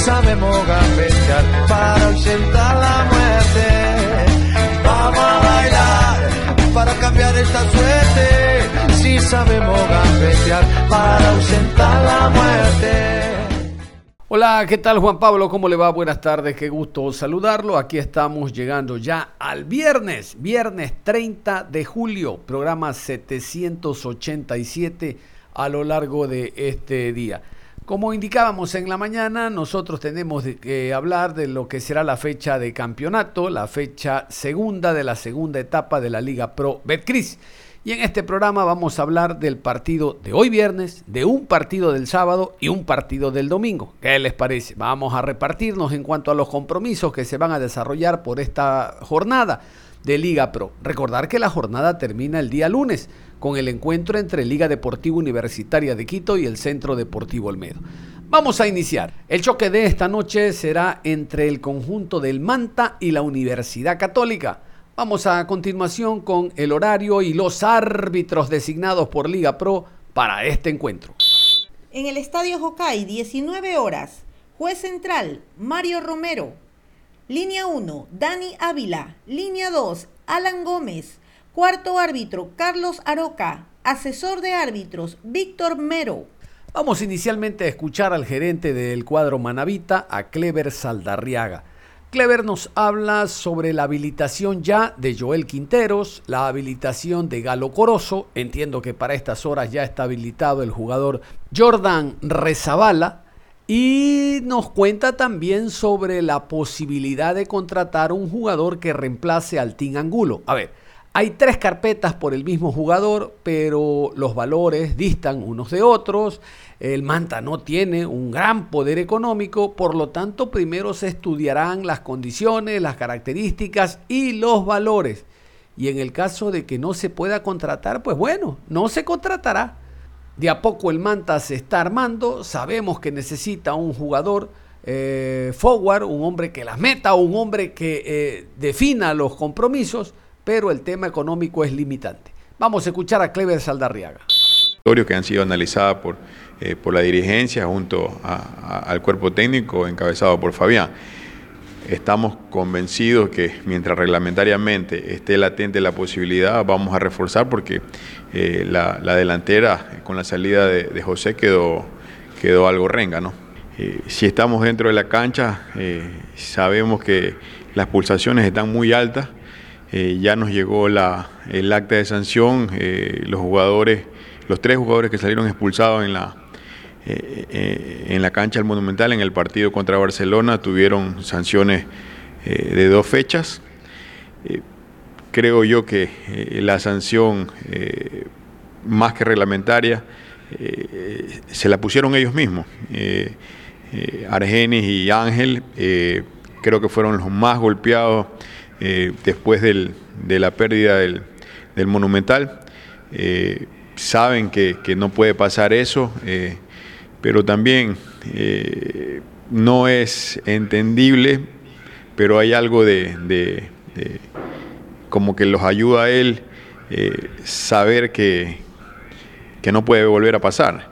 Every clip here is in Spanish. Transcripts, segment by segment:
Sabemos gambetear para ausentar la muerte. Vamos a bailar para cambiar esta suerte. Si sabemos gambetear para ausentar la muerte. Hola, ¿qué tal Juan Pablo? ¿Cómo le va? Buenas tardes, qué gusto saludarlo. Aquí estamos llegando ya al viernes, viernes 30 de julio, programa 787 a lo largo de este día. Como indicábamos en la mañana, nosotros tenemos que hablar de lo que será la fecha de campeonato, la fecha segunda de la segunda etapa de la Liga Pro Betcris. Y en este programa vamos a hablar del partido de hoy viernes, de un partido del sábado y un partido del domingo. ¿Qué les parece? Vamos a repartirnos en cuanto a los compromisos que se van a desarrollar por esta jornada de Liga Pro. Recordar que la jornada termina el día lunes con el encuentro entre Liga Deportiva Universitaria de Quito y el Centro Deportivo Olmedo. Vamos a iniciar. El choque de esta noche será entre el conjunto del Manta y la Universidad Católica. Vamos a continuación con el horario y los árbitros designados por Liga Pro para este encuentro. En el Estadio Hokai, 19 horas. Juez central, Mario Romero. Línea 1, Dani Ávila. Línea 2, Alan Gómez. Cuarto árbitro, Carlos Aroca. Asesor de árbitros, Víctor Mero. Vamos inicialmente a escuchar al gerente del cuadro Manavita, a Clever Saldarriaga. Clever nos habla sobre la habilitación ya de Joel Quinteros, la habilitación de Galo Corozo, entiendo que para estas horas ya está habilitado el jugador Jordan Rezabala, y nos cuenta también sobre la posibilidad de contratar un jugador que reemplace al Team Angulo. A ver, hay tres carpetas por el mismo jugador, pero los valores distan unos de otros. El Manta no tiene un gran poder económico, por lo tanto primero se estudiarán las condiciones, las características y los valores. Y en el caso de que no se pueda contratar, pues bueno, no se contratará. De a poco el Manta se está armando, sabemos que necesita un jugador eh, forward, un hombre que las meta, un hombre que eh, defina los compromisos pero el tema económico es limitante. Vamos a escuchar a Clever Saldarriaga. Que han sido analizadas por, eh, por la dirigencia junto al cuerpo técnico encabezado por Fabián. Estamos convencidos que mientras reglamentariamente esté latente la posibilidad, vamos a reforzar porque eh, la, delantera eh, con la salida de, José quedó, quedó algo renga. ¿no? si estamos dentro de la cancha, sabemos que las pulsaciones están muy altas eh, ya nos llegó la, el acta de sanción, eh, los jugadores, los tres jugadores que salieron expulsados en la, eh, en la cancha del Monumental en el partido contra Barcelona tuvieron sanciones de dos fechas. creo yo que la sanción más que reglamentaria se la pusieron ellos mismos. Argenis y Ángel creo que fueron los más golpeados eh, después del, de la pérdida del, Monumental. Eh, saben que, no puede pasar eso, eh, pero también no es entendible, pero hay algo de, como que los ayuda a él saber que, que no puede volver a pasar.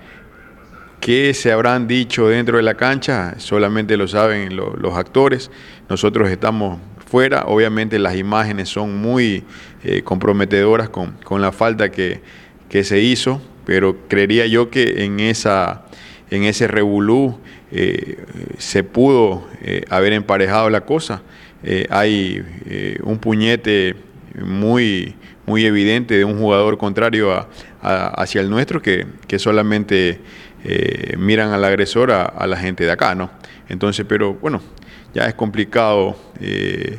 ¿Qué se habrán dicho dentro de la cancha? Solamente lo saben los actores. Nosotros estamos fuera. Obviamente las imágenes son muy eh, comprometedoras con, la falta que, se hizo, pero creería yo que en, esa, en ese revolú eh, se pudo eh, haber emparejado la cosa. hay un puñete muy, muy evidente de un jugador contrario hacia el nuestro que, solamente miran al agresor a, la gente de acá, ¿no? Entonces, pero bueno, ya es complicado eh,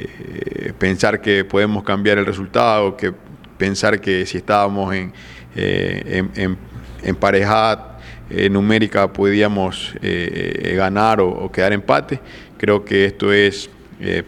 eh, pensar que podemos cambiar el resultado, que pensar que si estábamos en, eh, en, parejada numérica podíamos ganar o, quedar empate. Creo que esto es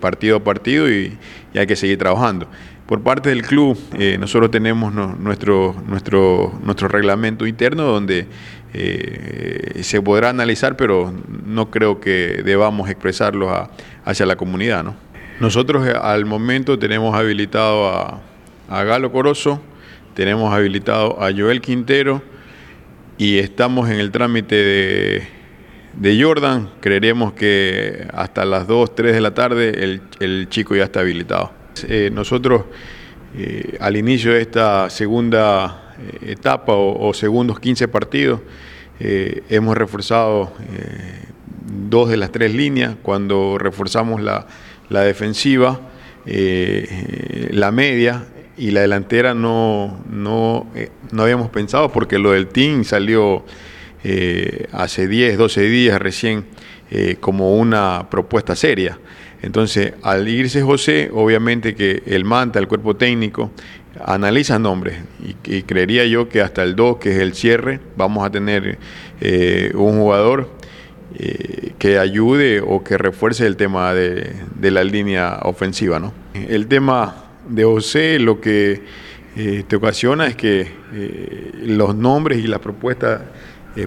partido a partido y, hay que seguir trabajando. Por parte del club, nosotros tenemos nuestro, nuestro, nuestro reglamento interno donde se podrá analizar, pero no creo que debamos expresarlo hacia la comunidad. ¿no? Nosotros eh, al momento tenemos habilitado a, Galo Corozo, tenemos habilitado a Joel Quintero y estamos en el trámite de, Jordan. Creeremos que hasta las 2, 3 de la tarde el, chico ya está habilitado. Eh, nosotros eh, al inicio de esta segunda etapa o, segundos 15 partidos hemos reforzado dos de las tres líneas. Cuando reforzamos la defensiva, eh, la media y la delantera no, no, eh, no, habíamos pensado porque lo del team salió eh, hace 10, 12 días recién como una propuesta seria. Entonces, al irse José, obviamente que el manta, el cuerpo técnico, analiza nombres y, creería yo que hasta el 2, que es el cierre, vamos a tener un jugador eh, que ayude o que refuerce el tema de, la línea ofensiva. ¿no? El tema de José lo que eh, te ocasiona es que eh, los nombres y las propuestas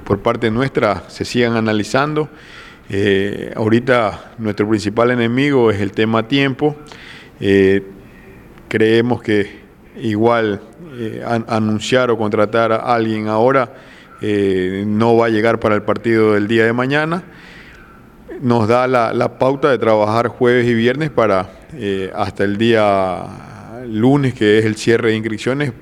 por parte nuestra se sigan analizando. ahorita nuestro principal enemigo es el tema tiempo. creemos que igual anunciar o contratar a alguien ahora eh, no va a llegar para el partido del día de mañana. Nos da la, pauta de trabajar jueves y viernes para eh, hasta el día lunes, que es el cierre de inscripciones,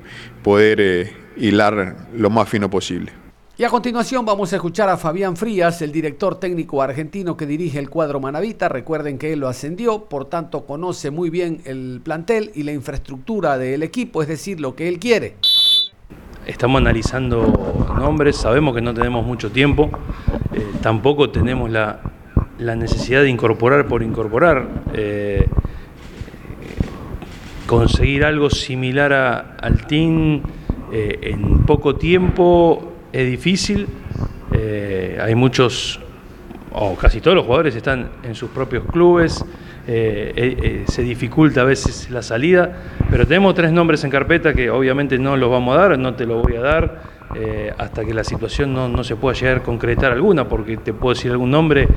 poder eh, hilar lo más fino posible. Y a continuación vamos a escuchar a Fabián Frías, el director técnico argentino que dirige el cuadro Manavita. Recuerden que él lo ascendió, por tanto conoce muy bien el plantel y la infraestructura del equipo, es decir, lo que él quiere estamos analizando nombres, sabemos que no tenemos mucho tiempo, eh, tampoco tenemos la, necesidad de incorporar por incorporar. Eh, conseguir algo similar al team eh, en poco tiempo es difícil. hay muchos, o casi todos los jugadores están en sus propios clubes. Eh, eh, eh, se dificulta a veces la salida, pero tenemos tres nombres en carpeta que obviamente no los vamos a dar, no te lo voy a dar hasta que la situación no, se pueda llegar a concretar alguna, porque te puedo decir algún nombre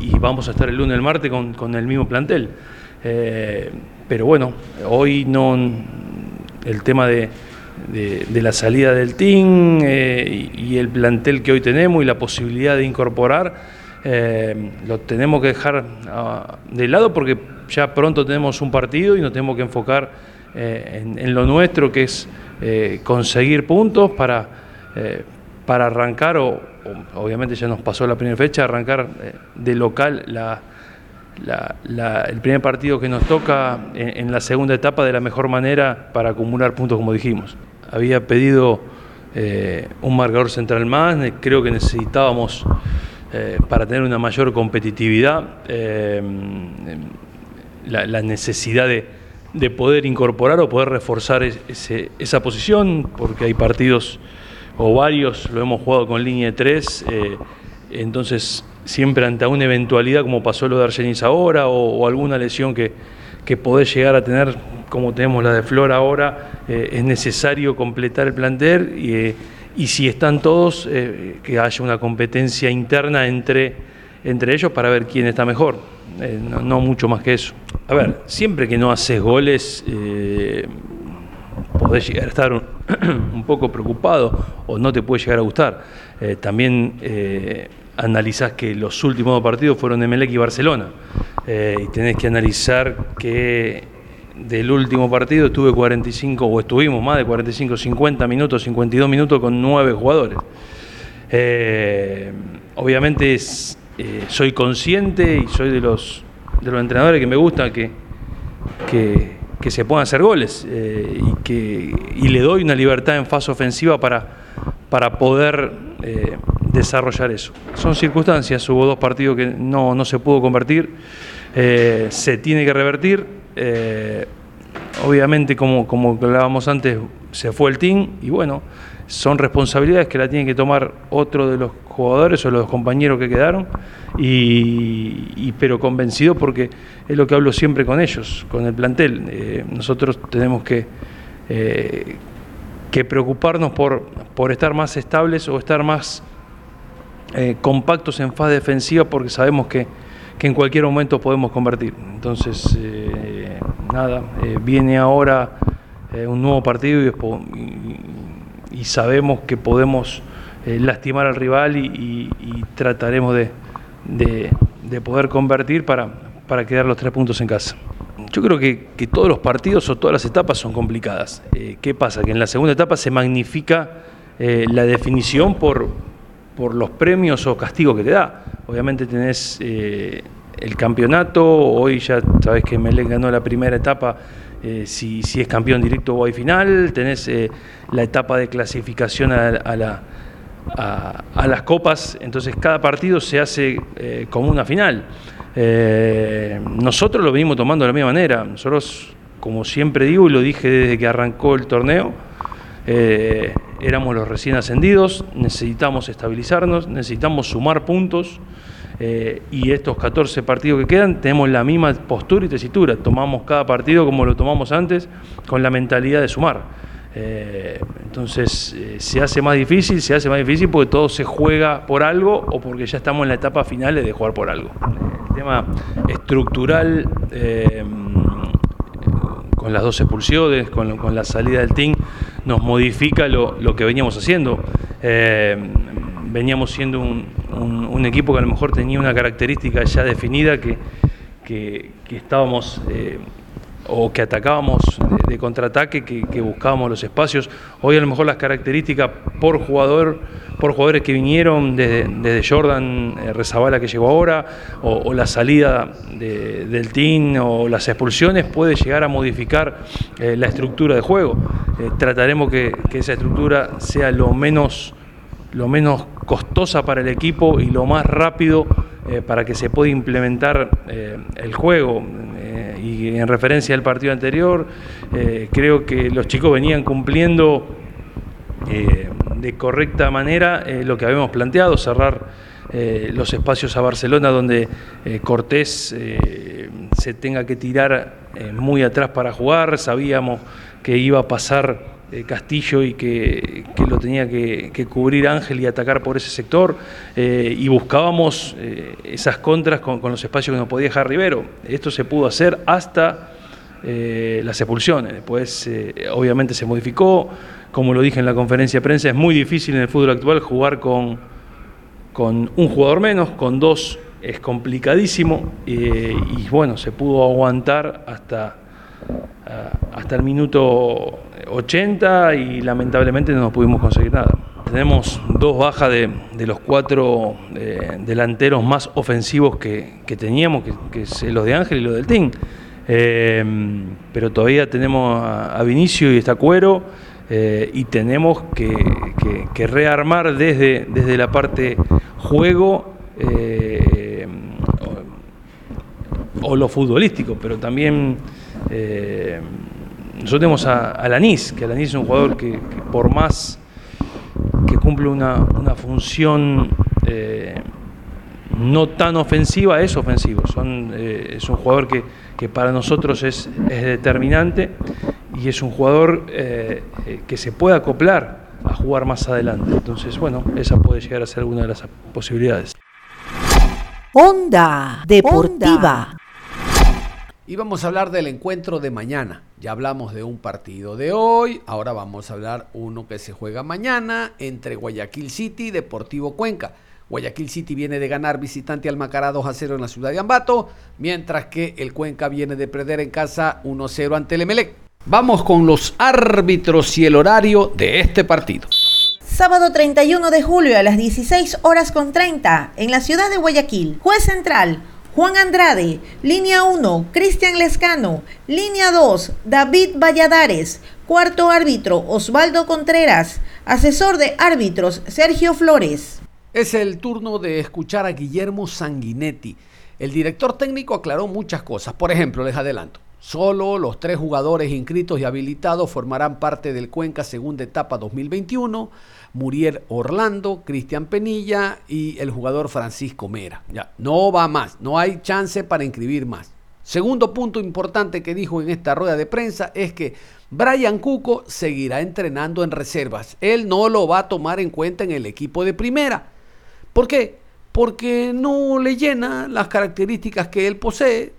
y, vamos a estar el lunes, el martes con, el mismo plantel. Pero bueno, hoy no el tema de, la salida del team y el plantel que hoy tenemos y la posibilidad de incorporar eh, lo tenemos que dejar ah, de lado porque ya pronto tenemos un partido y nos tenemos que enfocar eh, en, lo nuestro, que es eh, conseguir puntos para, para arrancar, o, obviamente ya nos pasó la primera fecha, arrancar de local el primer partido que nos toca en, la segunda etapa de la mejor manera para acumular puntos, como dijimos. Había pedido un marcador central más, creo que necesitábamos eh, para tener una mayor competitividad, eh, la, necesidad de, poder incorporar o poder reforzar esa posición, porque hay partidos o varios, lo hemos jugado con línea de tres, eh, entonces siempre ante una eventualidad como pasó lo de Argenis ahora o, alguna lesión que, que podés llegar a tener como tenemos la de Flor ahora, es necesario completar el plantel y y si están todos, eh, que haya una competencia interna entre, entre ellos para ver quién está mejor. Eh, no, mucho más que eso. A ver, siempre que no haces goles, eh, podés llegar a estar un, poco preocupado o no te puede llegar a gustar. también analizás que los últimos dos partidos fueron Emelec y Barcelona. y tenés que analizar que del último partido estuve 45, o estuvimos más de 45, 50 minutos, 52 minutos con nueve jugadores. Eh, obviamente eh, soy consciente y soy de los, de los entrenadores que me gusta que, que, se puedan hacer goles eh, y, que, y le doy una libertad en fase ofensiva para, para poder desarrollar eso. Son circunstancias, hubo dos partidos que no, no se pudo convertir Eh, se tiene que revertir. Eh, obviamente, como, como hablábamos antes, se fue el team y bueno, son responsabilidades que la tienen que tomar otro de los jugadores o los compañeros que quedaron, y, pero convencido porque es lo que hablo siempre con ellos, con el plantel. Eh, nosotros tenemos que, que preocuparnos por, por estar más estables o estar más compactos en fase defensiva porque sabemos que que en cualquier momento podemos convertir. Entonces, eh, nada, eh, viene ahora eh, un nuevo partido y, sabemos que podemos lastimar al rival y, trataremos de, poder convertir para, para quedar los tres puntos en casa. Yo creo que, que, todos los partidos o todas las etapas son complicadas. ¿Qué pasa? Que en la segunda etapa se magnifica la definición por, por los premios o castigos que te da. Obviamente tenés eh, el campeonato, hoy ya sabes que Melec ganó la primera etapa, eh, si, es campeón directo o hay final, tenés eh, la etapa de clasificación a, a, las copas, entonces cada partido se hace como una final. nosotros lo venimos tomando de la misma manera, nosotros, como siempre digo y lo dije desde que arrancó el torneo, eh, éramos los recién ascendidos, necesitamos estabilizarnos, necesitamos sumar puntos eh, y estos 14 partidos que quedan tenemos la misma postura y tesitura, tomamos cada partido como lo tomamos antes con la mentalidad de sumar. Eh, entonces se hace más difícil, se hace más difícil porque todo se juega por algo o porque ya estamos en la etapa final de jugar por algo. El tema estructural con las dos expulsiones, con, la salida del team, nos modifica lo, que veníamos haciendo. Eh, veníamos siendo un, equipo que a lo mejor tenía una característica ya definida que, que, estábamos eh, o que atacábamos de, contraataque, que, buscábamos los espacios. Hoy a lo mejor las características por jugador, por jugadores que vinieron desde, Jordan eh, Rezabala que llegó ahora, o, la salida del team o las expulsiones puede llegar a modificar eh, la estructura de juego. Eh, trataremos que, esa estructura sea lo menos, lo menos costosa para el equipo y lo más rápido para que se pueda implementar el juego y en referencia al partido anterior, eh, creo que los chicos venían cumpliendo eh, de correcta manera eh, lo que habíamos planteado, cerrar los espacios a Barcelona donde Cortés se tenga que tirar muy atrás para jugar, sabíamos que iba a pasar Castillo y que, lo tenía que, cubrir Ángel y atacar por ese sector eh, y buscábamos eh, esas contras con, los espacios que nos podía dejar Rivero. Esto se pudo hacer hasta eh, las expulsiones, después obviamente se modificó, como lo dije en la conferencia de prensa, es muy difícil en el fútbol actual jugar con, con un jugador menos, con dos es complicadísimo y bueno, se pudo aguantar hasta hasta el minuto 80 y lamentablemente no pudimos conseguir nada. Tenemos dos bajas de, los cuatro eh, delanteros más ofensivos que, teníamos, que, es los de Ángel y los del Team. Eh, pero todavía tenemos a, Vinicio y está Cuero eh, y tenemos que, rearmar desde, desde la parte juego o, lo futbolístico, pero también nosotros tenemos a, Alanis, que Alanis es un jugador que, por más que cumple una, función eh, no tan ofensiva, es ofensivo. Eh, es un jugador que, para nosotros es, determinante y es un jugador eh, que se puede acoplar a jugar más adelante. Entonces, bueno, esa puede llegar a ser alguna de las posibilidades. Onda Deportiva. Y vamos a hablar del encuentro de mañana. Ya hablamos de un partido de hoy, ahora vamos a hablar uno que se juega mañana entre Guayaquil City y Deportivo Cuenca. Guayaquil City viene de ganar visitante al Macará 2 a 0 en la ciudad de Ambato, mientras que el Cuenca viene de perder en casa 1 0 ante el Emelec. Vamos con los árbitros y el horario de este partido. Sábado 31 de julio a las 16 horas con 30 en la ciudad de Guayaquil. Juez central Juan Andrade, línea 1, Cristian Lescano, línea 2, David Valladares, cuarto árbitro, Osvaldo Contreras, asesor de árbitros, Sergio Flores. Es el turno de escuchar a Guillermo Sanguinetti. El director técnico aclaró muchas cosas. Por ejemplo, les adelanto. Solo los tres jugadores inscritos y habilitados formarán parte del Cuenca segunda etapa 2021. Muriel Orlando, Cristian Penilla y el jugador Francisco Mera. Ya, no va más, no hay chance para inscribir más. Segundo punto importante que dijo en esta rueda de prensa es que Brian Cuco seguirá entrenando en reservas. Él no lo va a tomar en cuenta en el equipo de primera. ¿Por qué? Porque no le llena las características que él posee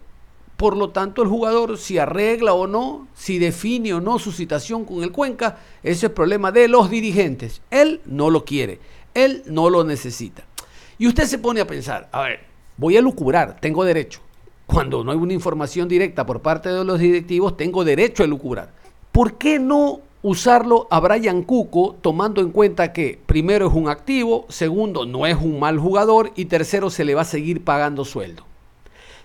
por lo tanto, el jugador, si arregla o no, si define o no su situación con el Cuenca, ese es problema de los dirigentes. Él no lo quiere, él no lo necesita. Y usted se pone a pensar, a ver, voy a lucubrar, tengo derecho. Cuando no hay una información directa por parte de los directivos, tengo derecho a lucubrar. ¿Por qué no usarlo a Brian Cuco tomando en cuenta que primero es un activo, segundo no es un mal jugador y tercero se le va a seguir pagando sueldo?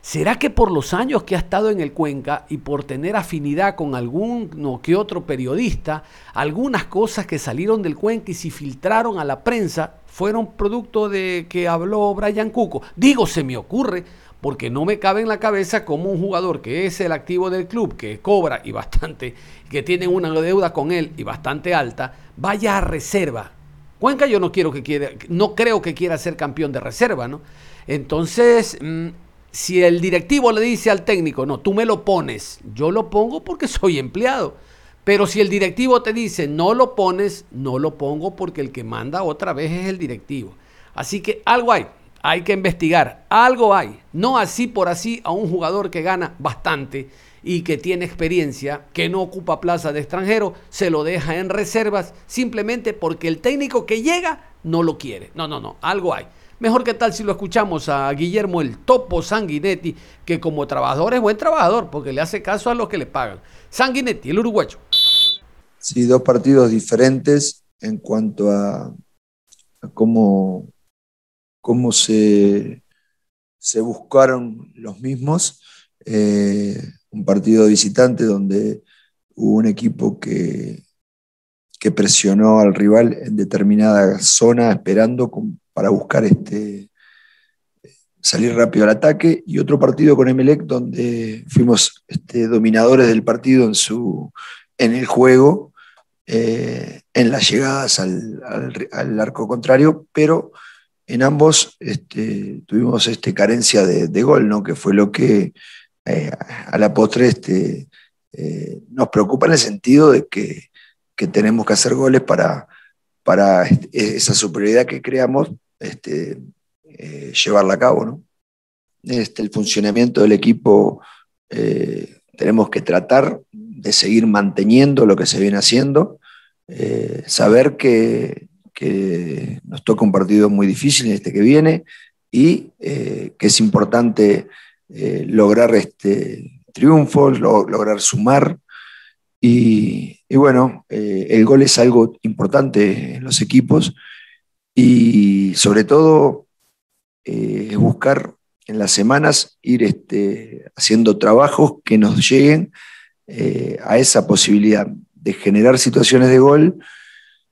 ¿Será que por los años que ha estado en el Cuenca y por tener afinidad con alguno que otro periodista, algunas cosas que salieron del Cuenca y se filtraron a la prensa fueron producto de que habló Brian Cuco? Digo, se me ocurre, porque no me cabe en la cabeza como un jugador que es el activo del club, que cobra y bastante, que tiene una deuda con él y bastante alta, vaya a reserva. Cuenca yo no quiero que quiera, no creo que quiera ser campeón de reserva, ¿no? Entonces, mm, si el directivo le dice al técnico, no, tú me lo pones, yo lo pongo porque soy empleado. Pero si el directivo te dice, no lo pones, no lo pongo porque el que manda otra vez es el directivo. Así que algo hay, hay que investigar, algo hay. No así por así a un jugador que gana bastante y que tiene experiencia, que no ocupa plaza de extranjero, se lo deja en reservas simplemente porque el técnico que llega no lo quiere. No, no, no, algo hay. Mejor que tal si lo escuchamos a Guillermo el Topo Sanguinetti, que como trabajador es buen trabajador, porque le hace caso a los que le pagan. Sanguinetti, el uruguayo. Sí, dos partidos diferentes en cuanto a, cómo, cómo se, se buscaron los mismos. Eh, un partido visitante donde hubo un equipo que, que presionó al rival en determinada zona esperando con, para buscar este, salir rápido al ataque, y otro partido con Emelec donde fuimos este, dominadores del partido en, su, en el juego, eh, en las llegadas al, arco contrario, pero en ambos este, tuvimos este, carencia de, gol, ¿no? que fue lo que eh, a la postre este, eh, nos preocupa en el sentido de que, que tenemos que hacer goles para, para esa superioridad que creamos este, eh, llevarla a cabo. ¿no? Este, el funcionamiento del equipo eh, tenemos que tratar de seguir manteniendo lo que se viene haciendo, eh, saber que, nos toca un partido muy difícil este que viene y que es importante lograr este triunfo, lograr sumar. Y bueno, el gol es algo importante en los equipos y sobre todo eh, buscar en las semanas ir este, haciendo trabajos que nos lleguen eh, a esa posibilidad de generar situaciones de gol,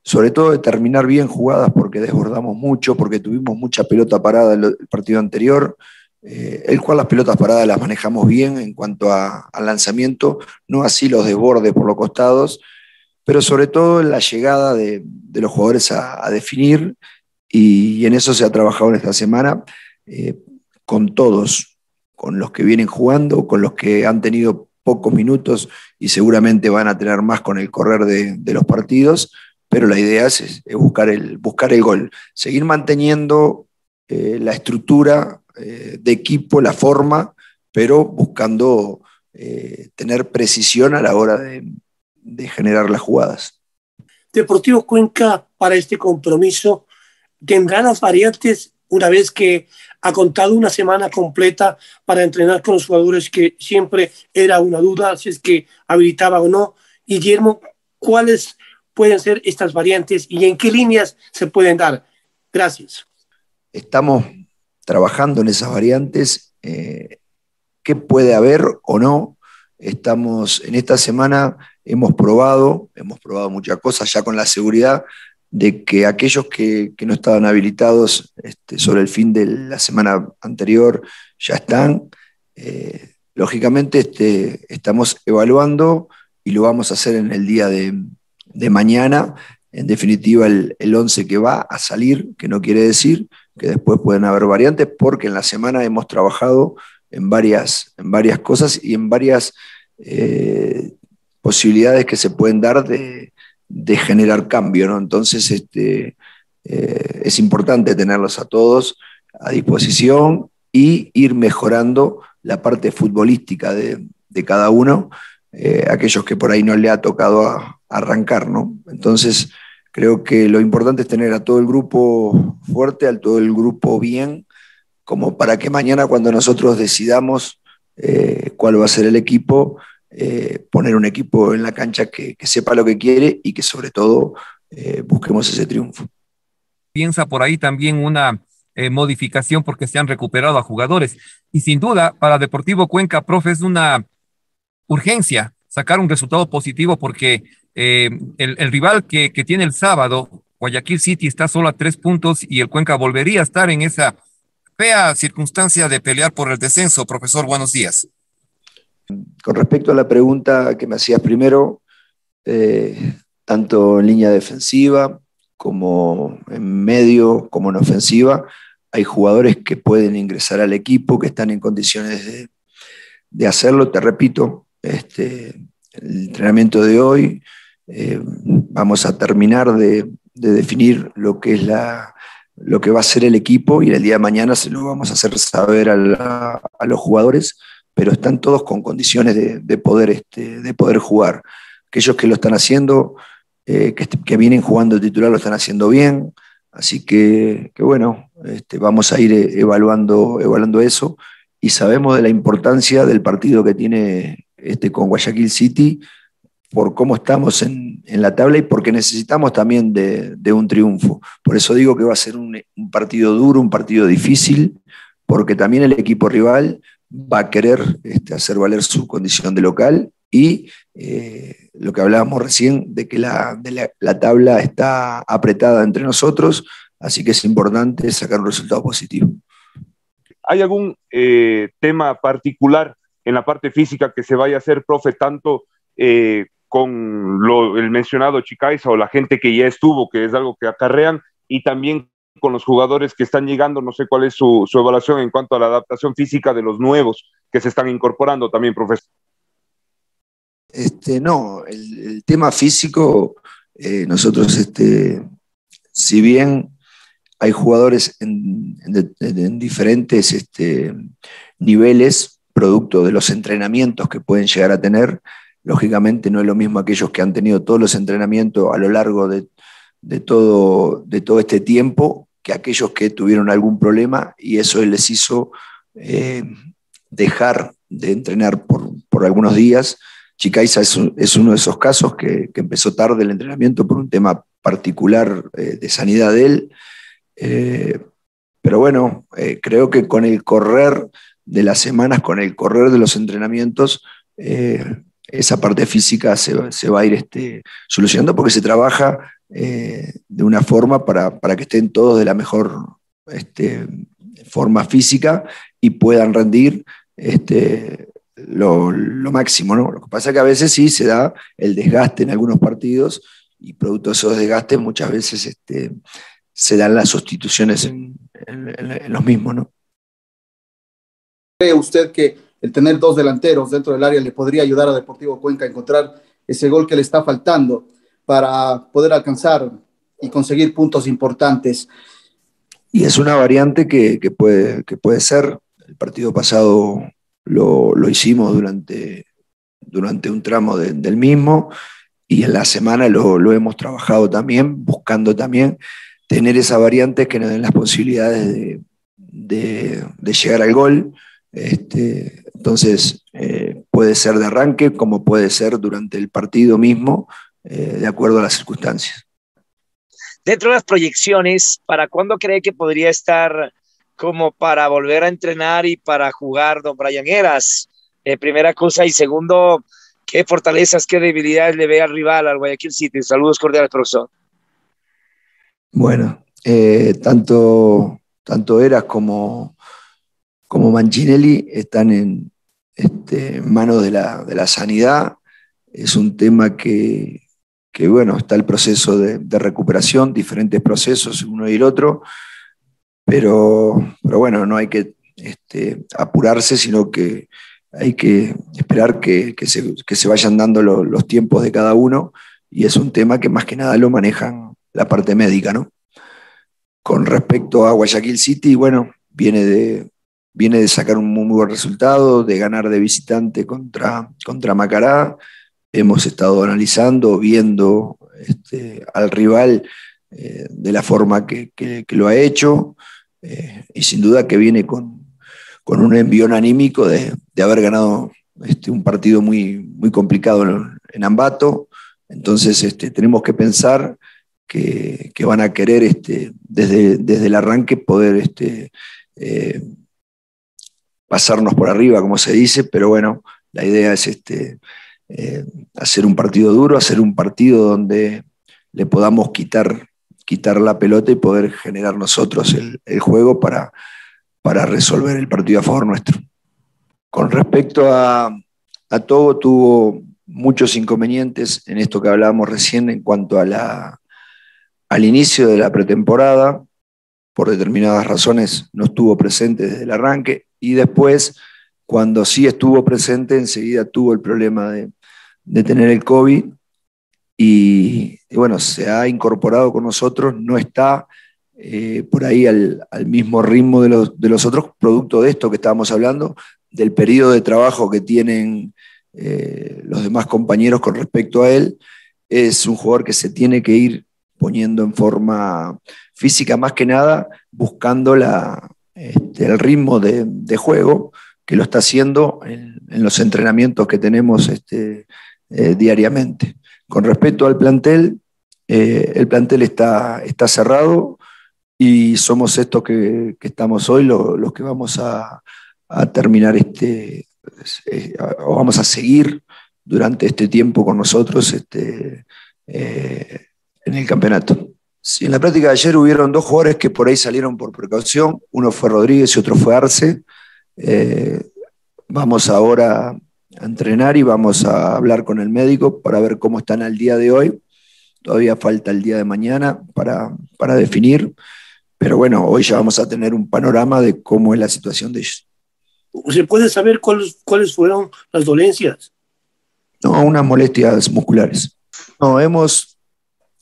sobre todo de terminar bien jugadas porque desbordamos mucho, porque tuvimos mucha pelota parada el, partido anterior, eh, el cual las pelotas paradas las manejamos bien en cuanto al lanzamiento, no así los desbordes por los costados, pero sobre todo la llegada de, los jugadores a definir y, en eso se ha trabajado en esta semana eh, con todos, con los que vienen jugando, con los que han tenido pocos minutos y seguramente van a tener más con el correr de, los partidos, pero la idea es, buscar, el, buscar el gol, seguir manteniendo eh, la estructura eh, de equipo, la forma, pero buscando tener precisión a la hora de, de generar las jugadas. Deportivo Cuenca para este compromiso tendrá las variantes una vez que ha contado una semana completa para entrenar con los jugadores que siempre era una duda si es que habilitaba o no. Guillermo, ¿cuáles pueden ser estas variantes y en qué líneas se pueden dar? Gracias. Estamos trabajando en esas variantes. Eh, ¿Qué puede haber o no? Estamos en esta semana, hemos probado, hemos probado muchas cosas ya con la seguridad de que aquellos que, no estaban habilitados este, sobre el fin de la semana anterior ya están. Eh, lógicamente este, estamos evaluando y lo vamos a hacer en el día de, mañana. En definitiva, el, el 11 que va a salir, que no quiere decir que después pueden haber variantes, porque en la semana hemos trabajado en varias, en varias cosas y en varias eh, posibilidades que se pueden dar de, generar cambio. ¿no? Entonces, este, eh, es importante tenerlos a todos a disposición y ir mejorando la parte futbolística de, cada uno, eh, aquellos que por ahí no le ha tocado arrancar, ¿no? Entonces, creo que lo importante es tener a todo el grupo fuerte, a todo el grupo bien, como para que mañana cuando nosotros decidamos eh, cuál va a ser el equipo, eh, poner un equipo en la cancha que, sepa lo que quiere y que sobre todo busquemos ese triunfo. Piensa por ahí también una eh, modificación porque se han recuperado a jugadores. Y sin duda, para Deportivo Cuenca, profe, es una urgencia sacar un resultado positivo porque eh, el, rival que, tiene el sábado, Guayaquil City, está solo a tres puntos y el Cuenca volvería a estar en esa fea circunstancia de pelear por el descenso. Profesor, buenos días. Con respecto a la pregunta que me hacías primero, eh, tanto en línea defensiva como en medio, como en ofensiva, hay jugadores que pueden ingresar al equipo, que están en condiciones de, hacerlo. Te repito, este, el entrenamiento de hoy, eh, vamos a terminar de, definir lo que, es la, lo que va a ser el equipo y el día de mañana se lo vamos a hacer saber a, los jugadores, pero están todos con condiciones de, poder, este, de poder jugar. Aquellos que lo están haciendo, eh, que, que, vienen jugando titular, lo están haciendo bien. Así que, bueno, este, vamos a ir eh, evaluando, evaluando eso y sabemos de la importancia del partido que tiene este, con Guayaquil City por cómo estamos en, la tabla y porque necesitamos también de, un triunfo. Por eso digo que va a ser un, partido duro, un partido difícil, porque también el equipo rival va a querer este, hacer valer su condición de local y eh, lo que hablábamos recién de que la, tabla está apretada entre nosotros, así que es importante sacar un resultado positivo. ¿Hay algún eh, tema particular en la parte física que se vaya a hacer, profe, tanto eh, con el mencionado Chicaiza o la gente que ya estuvo, que es algo que acarrean, y también con los jugadores que están llegando, no sé cuál es su, evaluación en cuanto a la adaptación física de los nuevos que se están incorporando también, profesor? Este, no, el, tema físico, eh, nosotros, este, si bien hay jugadores en, diferentes este, niveles, producto de los entrenamientos que pueden llegar a tener, lógicamente no es lo mismo aquellos que han tenido todos los entrenamientos a lo largo de, todo, de todo este tiempo que aquellos que tuvieron algún problema y eso les hizo eh, dejar de entrenar por, por algunos días Chicaiza es, uno de esos casos que, empezó tarde el entrenamiento por un tema particular eh, de sanidad de él. Eh, pero bueno, creo que con el correr de las semanas, con el correr de los entrenamientos, esa parte física se, va a ir este, solucionando porque se trabaja de una forma para, que estén todos de la mejor este, forma física y puedan rendir este, lo, máximo, ¿no? Lo que pasa es que a veces sí se da el desgaste en algunos partidos y producto de esos desgastes muchas veces este, se dan las sustituciones en, los mismos, ¿no? ¿Cree usted que el tener dos delanteros dentro del área le podría ayudar a Deportivo Cuenca a encontrar ese gol que le está faltando para poder alcanzar y conseguir puntos importantes? Y es una variante que, puede, que puede ser. El partido pasado lo, hicimos durante, durante un tramo del mismo y en la semana lo, hemos trabajado también, buscando también tener esa variante que nos den las posibilidades de, llegar al gol. Este, entonces, eh, puede ser de arranque como puede ser durante el partido mismo, eh, de acuerdo a las circunstancias. Dentro de las proyecciones, ¿para cuándo cree que podría estar como para volver a entrenar y para jugar, don Brian Eras. Eh, primera cosa. Y segundo, ¿qué fortalezas, qué debilidades le ve al rival, al Guayaquil City? Saludos cordiales, profesor. Bueno, eh, tanto, tanto Eras como, como Mancinelli están en este, manos de la, de la sanidad. Es un tema que, que bueno, está el proceso de, recuperación, diferentes procesos, uno y el otro, pero, pero bueno, no hay que este, apurarse, sino que hay que esperar que, que, se, vayan dando lo, los tiempos de cada uno y es un tema que más que nada lo manejan la parte médica, ¿no? Con respecto a Guayaquil City, bueno, viene de, viene de sacar un muy, buen resultado, de ganar de visitante contra, contra Macará. Hemos estado analizando, viendo este, al rival eh, de la forma que, lo ha hecho eh, y sin duda que viene con, con un envión anímico de, de haber ganado este, un partido muy, muy complicado en, en Ambato. Entonces este, tenemos que pensar que, que van a querer este, desde, desde, el arranque poder este, eh, pasarnos por arriba, como se dice, pero bueno, la idea es este, eh, hacer un partido duro, hacer un partido donde le podamos quitar, quitar la pelota y poder generar nosotros el, juego para, para resolver el partido a favor nuestro. Con respecto a, a Togo, tuvo muchos inconvenientes en esto que hablábamos recién en cuanto a al inicio de la pretemporada, por determinadas razones no estuvo presente desde el arranque y después, cuando sí estuvo presente, enseguida tuvo el problema de, tener el COVID y, bueno, se ha incorporado con nosotros, no está eh, por ahí al, mismo ritmo de los, de los otros, producto de esto que estábamos hablando, del periodo de trabajo que tienen eh, los demás compañeros con respecto a él. Es un jugador que se tiene que ir poniendo en forma física más que nada, buscando la, este, el ritmo de, de, juego que lo está haciendo en, los entrenamientos que tenemos este, eh, diariamente. Con respecto al plantel, eh, el plantel está, cerrado, y somos estos que, estamos hoy los, que vamos a, terminar este, eh, o vamos a seguir durante este tiempo con nosotros este, en el campeonato. En la práctica de ayer hubieron dos jugadores que por ahí salieron por precaución, uno fue Rodríguez y otro fue Arce. Eh, vamos ahora a entrenar y vamos a hablar con el médico para ver cómo están al día de hoy. Todavía falta el día de mañana para, para definir. Pero bueno, hoy ya vamos a tener un panorama de cómo es la situación de ellos. ¿Se puede saber cuáles, cuáles fueron las dolencias? No, unas molestias musculares. No, hemos,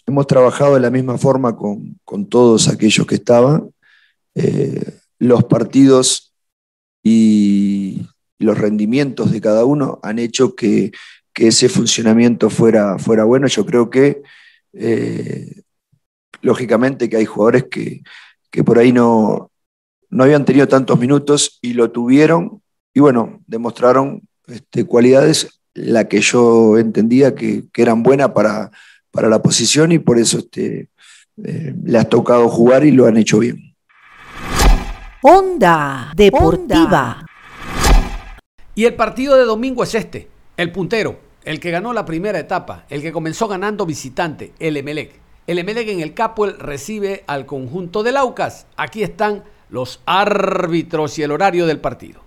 hemos trabajado de la misma forma con, con todos aquellos que estaban. Eh, los partidos y los rendimientos de cada uno han hecho que, que ese funcionamiento fuera, fuera bueno. Yo creo que eh, lógicamente que hay jugadores que, que por ahí no, no, habían tenido tantos minutos y lo tuvieron y bueno, demostraron este, cualidades, la que yo entendía que, que eran buenas para, para, la posición y por eso este, eh, le has tocado jugar y lo han hecho bien. Onda Deportiva. Y el partido de domingo es este, el puntero, el que ganó la primera etapa, el que comenzó ganando visitante, el Emelec. El Emelec en el Capuel recibe al conjunto del Aucas. Aquí están los árbitros y el horario del partido.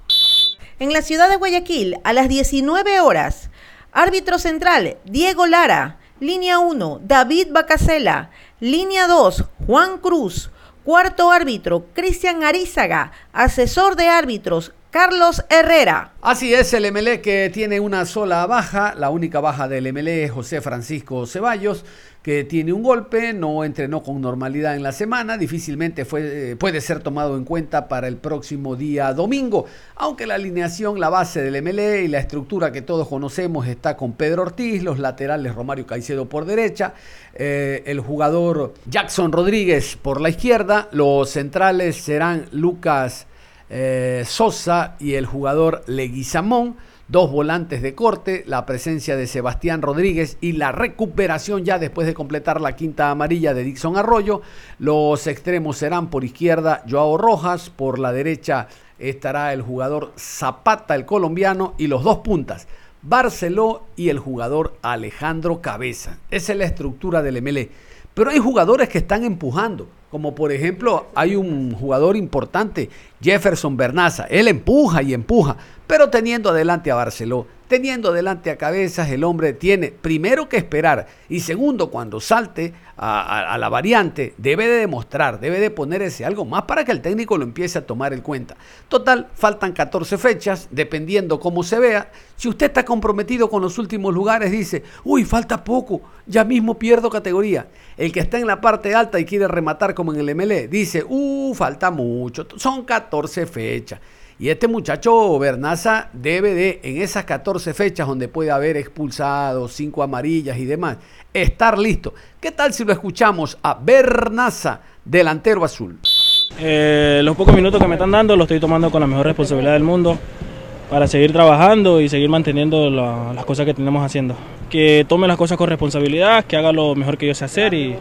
En la ciudad de Guayaquil, a las 19 horas, árbitro central Diego Lara, línea 1 David Bacasela, línea 2 Juan Cruz, cuarto árbitro Cristian Arizaga, asesor de árbitros Carlos Herrera. Así es, el MLE que tiene una sola baja, la única baja del MLE es José Francisco Ceballos que tiene un golpe, no entrenó con normalidad en la semana, difícilmente fue, eh, puede ser tomado en cuenta para el próximo día domingo, aunque la alineación, la base del MLE y la estructura que todos conocemos está con Pedro Ortiz, los laterales Romario Caicedo por derecha, eh, el jugador Jackson Rodríguez por la izquierda, los centrales serán Lucas eh, Sosa y el jugador Leguizamón dos volantes de corte, la presencia de Sebastián Rodríguez y la recuperación ya después de completar la quinta amarilla de Dixon Arroyo. Los extremos serán por izquierda Joao Rojas, por la derecha estará el jugador Zapata, el colombiano, y los dos puntas. Barceló y el jugador Alejandro Cabeza. Esa es la estructura del MLE. Pero hay jugadores que están empujando. Como por ejemplo, hay un jugador importante, Jefferson Bernaza. Él empuja y empuja, pero teniendo adelante a Barceló, teniendo adelante a cabezas, el hombre tiene primero que esperar y segundo, cuando salte a, la variante, debe de demostrar, debe de poner ese algo más para que el técnico lo empiece a tomar en cuenta. Total, faltan 14 fechas, dependiendo cómo se vea. Si usted está comprometido con los últimos lugares, dice, uy, falta poco, ya mismo pierdo categoría. El que está en la parte alta y quiere rematar como en el MLE, dice, uh, falta mucho, son 14 fechas. Y este muchacho Bernaza debe de, en esas 14 fechas donde puede haber expulsado, 5 amarillas y demás, estar listo. ¿Qué tal si lo escuchamos a Bernaza, delantero azul? Eh, los pocos minutos que me están dando los estoy tomando con la mejor responsabilidad del mundo para seguir trabajando y seguir manteniendo las cosas que tenemos haciendo. Que tome las cosas con responsabilidad, que haga lo mejor que yo sé hacer y,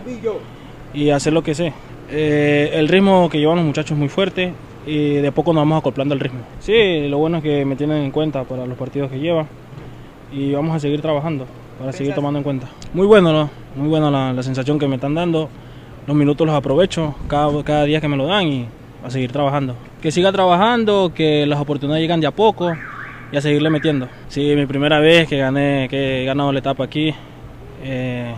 y hacer lo que sé. Eh, el ritmo que llevan los muchachos es muy fuerte y de poco nos vamos acoplando el ritmo. Sí, lo bueno es que me tienen en cuenta para los partidos que lleva y vamos a seguir trabajando para seguir tomando en cuenta. Muy bueno, ¿no? muy bueno la, sensación que me están dando. Los minutos los aprovecho cada, cada día que me lo dan y a seguir trabajando. Que siga trabajando, que las oportunidades llegan de a poco y a seguirle metiendo. Sí, mi primera vez que gané, que he ganado la etapa aquí. Eh,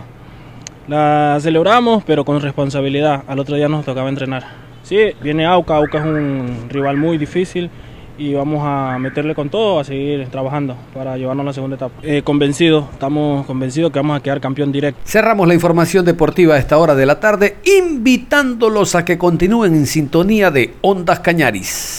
la celebramos, pero con responsabilidad. Al otro día nos tocaba entrenar. Sí, viene Auca, Auca es un rival muy difícil y vamos a meterle con todo, a seguir trabajando para llevarnos a la segunda etapa. Eh, convencido, estamos convencidos que vamos a quedar campeón directo. Cerramos la información deportiva a esta hora de la tarde, invitándolos a que continúen en sintonía de Ondas Cañaris.